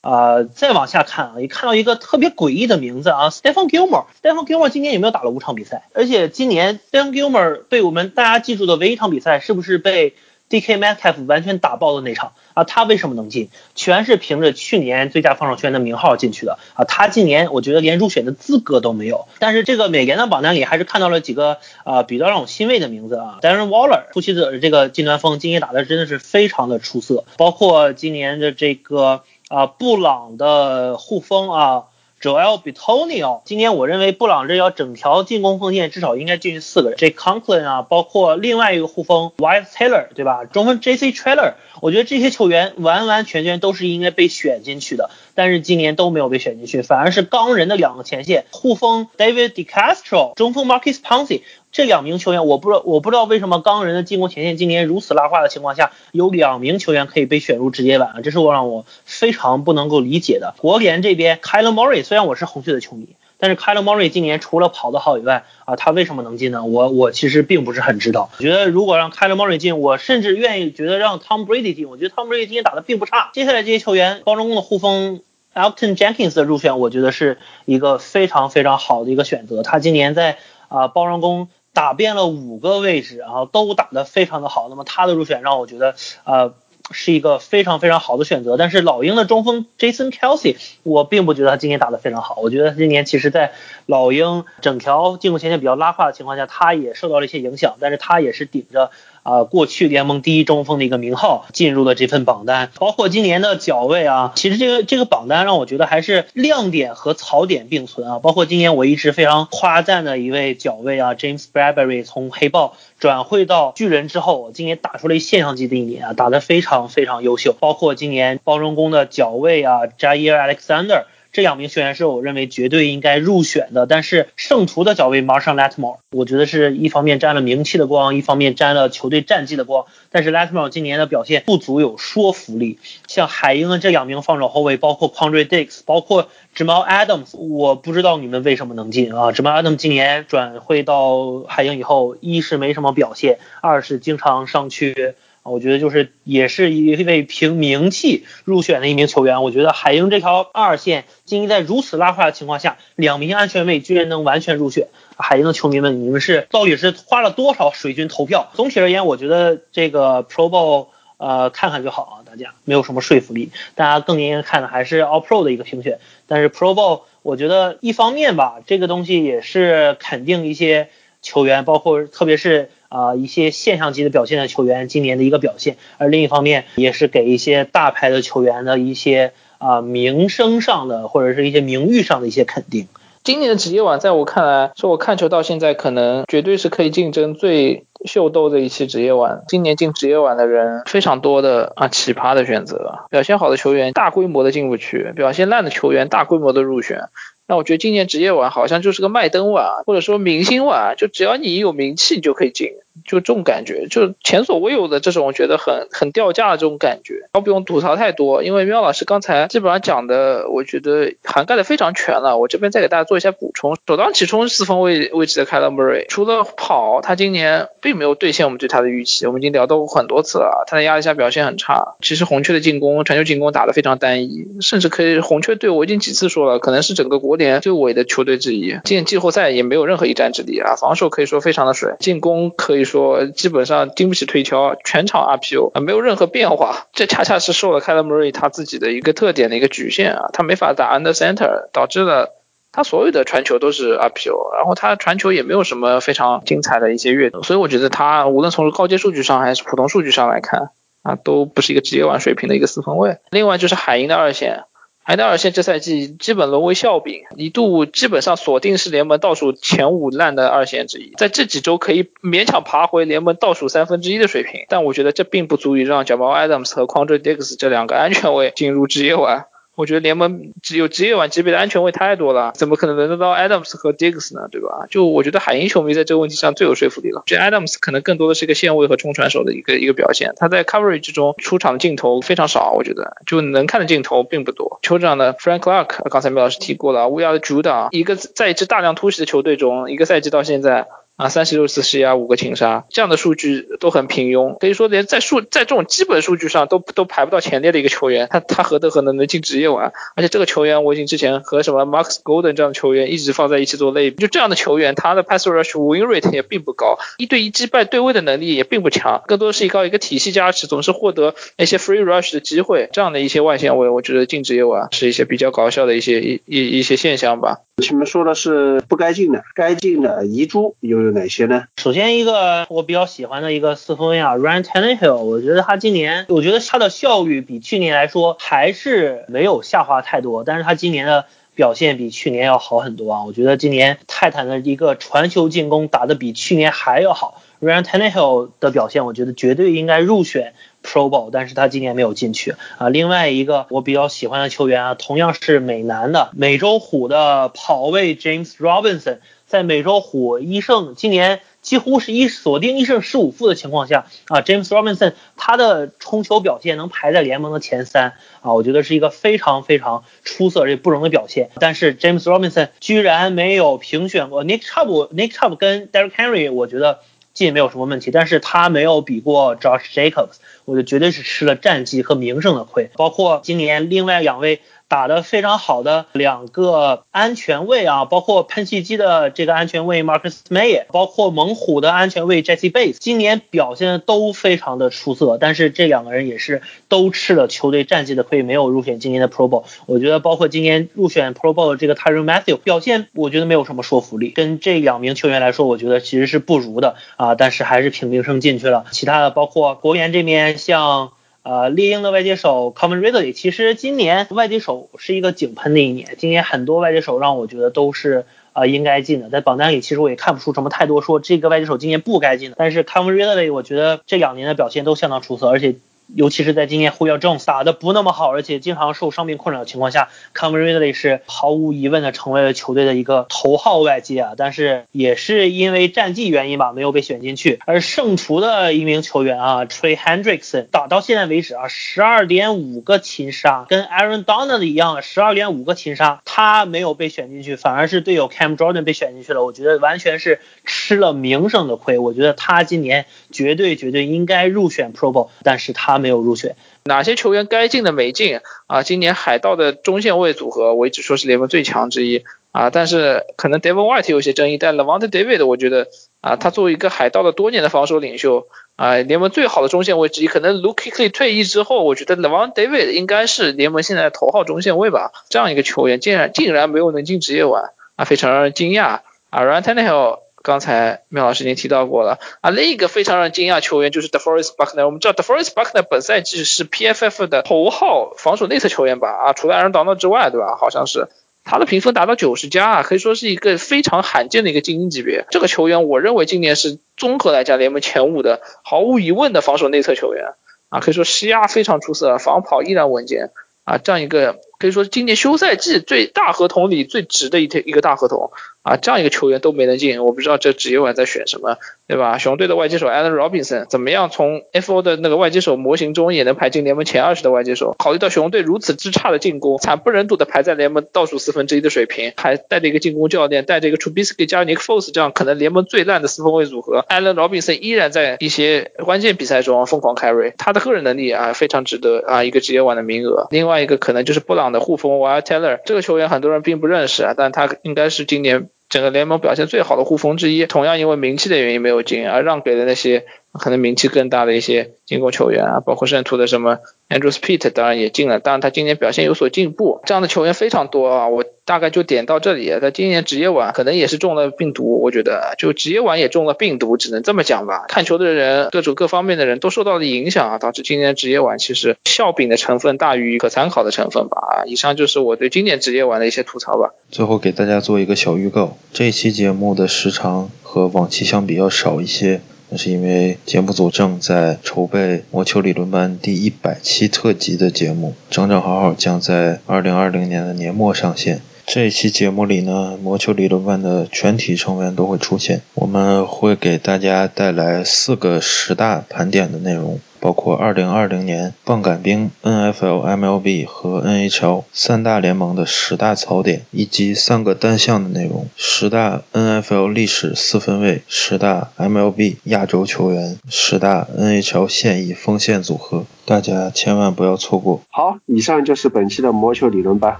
啊，再往下看啊，也看到一个特别诡异的名字啊，Stephen Gilmore。Stephen Gilmore 今年有没有打了五场比赛？而且今年 Stephen Gilmore 被我们大家记住的唯一一场比赛，是不是被 DK Metcalf 完全打爆的那场啊？他为什么能进？全是凭着去年最佳防守球员的名号进去的啊！他今年我觉得连入选的资格都没有。但是这个美联的榜单里还是看到了几个啊比较让我欣慰的名字啊，Darren Waller，突袭者的这个近端锋，今年打的真的是非常的出色，包括今年的这个。啊，布朗的护锋啊，Joel Bitonio，今年我认为布朗这要整条进攻锋线至少应该进去四个人，J Conklin 啊，包括另外一个护锋 Wyatt Taylor，对吧？中锋 J C Trailer，我觉得这些球员完完全全都是应该被选进去的，但是今年都没有被选进去，反而是钢人的两个前线护锋 David DeCastro，中锋 Marcus p o n c y。这两名球员，我不知道，我不知道为什么钢人的进攻前线今年如此拉胯的情况下，有两名球员可以被选入直接板，这是我让我非常不能够理解的。国联这边 k y l e Murray，虽然我是红雀的球迷，但是 k y l e Murray 今年除了跑得好以外，啊，他为什么能进呢？我我其实并不是很知道。我觉得如果让 k y l e Murray 进，我甚至愿意觉得让 Tom Brady 进。我觉得 Tom Brady 今年打的并不差。接下来这些球员，包装工的护锋 Alton Jenkins 的入选，我觉得是一个非常非常好的一个选择。他今年在啊包装工。打遍了五个位置，然后都打得非常的好。那么他的入选让我觉得，呃，是一个非常非常好的选择。但是老鹰的中锋 Jason Kelsey，我并不觉得他今年打得非常好。我觉得他今年其实在老鹰整条进攻前线比较拉胯的情况下，他也受到了一些影响。但是他也是顶着。啊，过去联盟第一中锋的一个名号进入了这份榜单，包括今年的脚位啊，其实这个这个榜单让我觉得还是亮点和槽点并存啊。包括今年我一直非常夸赞的一位脚位啊，James Bradbury 从黑豹转会到巨人之后，今年打出了一现象级的一年啊，打得非常非常优秀。包括今年包装工的脚位啊，Jair Alexander。这两名球员是我认为绝对应该入选的，但是圣徒的角位 Marshall Lattimore，我觉得是一方面沾了名气的光，一方面沾了球队战绩的光。但是 Latimore 今年的表现不足有说服力。像海鹰的这两名防守后卫，包括 Quandre Diggs，包括 Jamal Adams，我不知道你们为什么能进啊？Jamal Adams 今年转会到海鹰以后，一是没什么表现，二是经常上去。我觉得就是也是一位凭名气入选的一名球员。我觉得海鹰这条二线，今年在如此拉胯的情况下，两名安全卫居然能完全入选。海鹰的球迷们，你们是到底是花了多少水军投票？总体而言，我觉得这个 Pro Bowl，呃，看看就好啊，大家没有什么说服力。大家更应该看的还是 All Pro 的一个评选。但是 Pro Bowl，我觉得一方面吧，这个东西也是肯定一些球员，包括特别是。啊，一些现象级的表现的球员今年的一个表现，而另一方面也是给一些大牌的球员的一些啊名声上的或者是一些名誉上的一些肯定。今年的职业网在我看来，是我看球到现在可能绝对是可以竞争最秀逗的一期职业网。今年进职业网的人非常多的啊，奇葩的选择，表现好的球员大规模的进不去，表现烂的球员大规模的入选。那我觉得今年职业网好像就是个麦登网，或者说明星网，就只要你有名气，你就可以进。就这种感觉，就前所未有的这种，我觉得很很掉价的这种感觉。我不用吐槽太多，因为喵老师刚才基本上讲的，我觉得涵盖的非常全了。我这边再给大家做一下补充。首当其冲四分位位置的凯勒·穆瑞，除了跑，他今年并没有兑现我们对他的预期。我们已经聊到过很多次了，他在压力下表现很差。其实红雀的进攻，传球进攻打得非常单一，甚至可以红雀队我已经几次说了，可能是整个国联最伪的球队之一。进季后赛也没有任何一战之力啊，防守可以说非常的水，进攻可以。说基本上经不起推敲，全场 RPO 啊，没有任何变化。这恰恰是受了 k y l e Murray 他自己的一个特点的一个局限啊，他没法打 under center，导致了他所有的传球都是 RPO，然后他传球也没有什么非常精彩的一些阅读。所以我觉得他无论从高阶数据上还是普通数据上来看啊，都不是一个职业玩水平的一个四分卫。另外就是海鹰的二线。海盗二线这赛季基本沦为笑柄，一度基本上锁定是联盟倒数前五烂的二线之一，在这几周可以勉强爬回联盟倒数三分之一的水平，但我觉得这并不足以让贾巴 Adams 和 Quandre Diggs 这两个安全位进入职业玩。我觉得联盟只有职业网级别的安全卫太多了，怎么可能轮得到 Adams 和 Diggs 呢？对吧？就我觉得海鹰球迷在这个问题上最有说服力了。这 Adams 可能更多的是一个线位和冲传手的一个一个表现，他在 coverage 之中出场的镜头非常少，我觉得就能看的镜头并不多。酋长的 Frank Clark 刚才梅老师提过了，乌鸦的主导，一个在一支大量突袭的球队中，一个赛季到现在。啊，三十六次施压，五个擒杀，这样的数据都很平庸，可以说连在数在这种基本数据上都都排不到前列的一个球员，他他何德何能能进职业碗？而且这个球员我已经之前和什么 Max Golden 这样的球员一直放在一起做类比，就这样的球员，他的 pass rush win rate 也并不高，一对一击败对位的能力也并不强，更多是依靠一个体系加持，总是获得那些 free rush 的机会，这样的一些外线位，我觉得进职业碗是一些比较搞笑的一些一一一些现象吧。前面说的是不该进的，该进的遗珠又有哪些呢？首先一个我比较喜欢的一个四分卫啊，Ryan Tenhill，我觉得他今年，我觉得他的效率比去年来说还是没有下滑太多，但是他今年的表现比去年要好很多啊。我觉得今年泰坦的一个传球进攻打得比去年还要好，Ryan Tannehill 的表现，我觉得绝对应该入选。Pro Bowl，但是他今年没有进去啊。另外一个我比较喜欢的球员啊，同样是美男的美洲虎的跑位 James Robinson，在美洲虎一胜，今年几乎是一锁定一胜十五负的情况下啊，James Robinson 他的冲球表现能排在联盟的前三啊，我觉得是一个非常非常出色且不容的表现。但是 James Robinson 居然没有评选过 Nick Chubb，Nick Chubb 跟 Derrick Henry，我觉得进没有什么问题，但是他没有比过 Josh Jacobs。我就绝对是吃了战绩和名声的亏，包括今年另外两位。打得非常好的两个安全卫啊，包括喷气机的这个安全卫 Marcus May，包括猛虎的安全卫 Jesse Bates，今年表现都非常的出色，但是这两个人也是都吃了球队战绩的亏，没有入选今年的 Pro Bowl。我觉得包括今年入选 Pro Bowl 的这个 Tyron Matthew 表现，我觉得没有什么说服力，跟这两名球员来说，我觉得其实是不如的啊，但是还是凭名声进去了。其他的包括国联这边像。呃，猎鹰的外接手 Common Ridley，其实今年外接手是一个井喷的一年，今年很多外接手让我觉得都是呃应该进的，在榜单里其实我也看不出什么太多说这个外接手今年不该进的，但是 Common Ridley 我觉得这两年的表现都相当出色，而且。尤其是在今年 Julio Jones 打的不那么好，而且经常受伤病困扰的情况下 c o m e Ridley 是毫无疑问的成为了球队的一个头号外接啊。但是也是因为战绩原因吧，没有被选进去。而胜出的一名球员啊，Trey Hendrickson 打到现在为止啊，十二点五个擒杀，跟 Aaron Donald 一样，十二点五个擒杀，他没有被选进去，反而是队友 Cam Jordan 被选进去了。我觉得完全是吃了名声的亏。我觉得他今年绝对绝对应该入选 Pro Bowl，但是他。他没有入选，哪些球员该进的没进啊？今年海盗的中线位组合，我一直说是联盟最强之一啊。但是可能 Devon White 有些争议，但 Levante David 我觉得啊，他作为一个海盗的多年的防守领袖啊，联盟最好的中线位之一。可能 Luke Kuechly 退役之后，我觉得 Levante David 应该是联盟现在头号中线位吧。这样一个球员竟然竟然没有能进职业碗啊，非常让人惊讶啊。Ryan Tannehill。刚才苗老师已经提到过了啊，另一个非常让人惊讶球员就是 DeForest Buckner。我们知道 DeForest Buckner 本赛季是 PFF 的头号防守内侧球员吧？啊，除了 Aaron Donald 之外，对吧？好像是他的评分达到九十加啊，可以说是一个非常罕见的一个精英级别。这个球员，我认为今年是综合来讲联盟前五的毫无疑问的防守内侧球员啊，可以说施压非常出色，防跑依然稳健啊，这样一个可以说今年休赛季最大合同里最值的一天一个大合同。啊，这样一个球员都没能进，我不知道这职业碗在选什么，对吧？熊队的外接手 Allen Robinson 怎么样？从 FO 的那个外接手模型中也能排进联盟前二十的外接手。考虑到熊队如此之差的进攻，惨不忍睹的排在联盟倒数四分之一的水平，还带着一个进攻教练，带着一个 Trubisky 加 Nick Foles 这样可能联盟最烂的四分卫组合，Allen Robinson 依然在一些关键比赛中疯狂 carry，他的个人能力啊非常值得啊一个职业碗的名额。另外一个可能就是布朗的护锋 w i l Taylor，这个球员很多人并不认识啊，但他应该是今年。整个联盟表现最好的护锋之一，同样因为名气的原因没有进，而让给了那些可能名气更大的一些进攻球员啊，包括圣徒的什么 Andrew Speed，当然也进了，当然他今年表现有所进步，这样的球员非常多啊，我。大概就点到这里。他今年职业碗可能也是中了病毒，我觉得就职业碗也中了病毒，只能这么讲吧。看球的人，各种各方面的人都受到了影响啊，导致今年职业碗其实笑柄的成分大于可参考的成分吧。啊，以上就是我对今年职业碗的一些吐槽吧。最后给大家做一个小预告，这期节目的时长和往期相比要少一些，那是因为节目组正在筹备魔球理论班第一百期特辑的节目，整整好好将在二零二零年的年末上线。这一期节目里呢，魔球理论班的全体成员都会出现。我们会给大家带来四个十大盘点的内容。包括2020年棒杆兵 NFL、MLB 和 NHL 三大联盟的十大槽点，以及三个单项的内容：十大 NFL 历史四分卫、十大 MLB 亚洲球员、十大 NHL 现役锋线组合，大家千万不要错过。好，以上就是本期的魔球理论吧，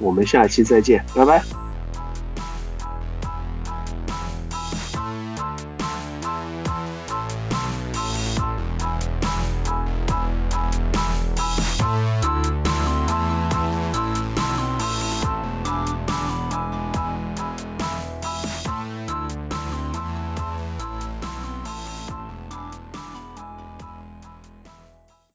我们下期再见，拜拜。